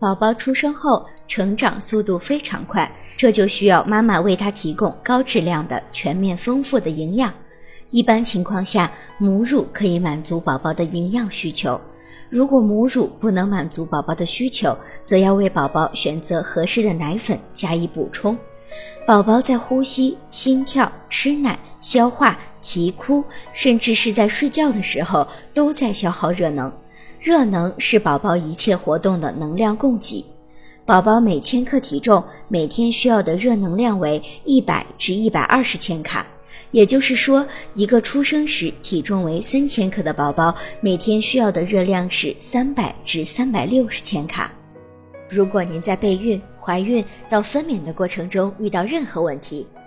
宝宝出生后成长速度非常快，这就需要妈妈为他提供高质量的、全面丰富的营养。一般情况下，母乳可以满足宝宝的营养需求。如果母乳不能满足宝宝的需求，则要为宝宝选择合适的奶粉加以补充。宝宝在呼吸、心跳、吃奶、消化、啼哭，甚至是在睡觉的时候，都在消耗热能。热能是宝宝一切活动的能量供给。宝宝每千克体重每天需要的热能量为一百至一百二十千卡，也就是说，一个出生时体重为三千克的宝宝，每天需要的热量是三百至三百六十千卡。如果您在备孕、怀孕到分娩的过程中遇到任何问题，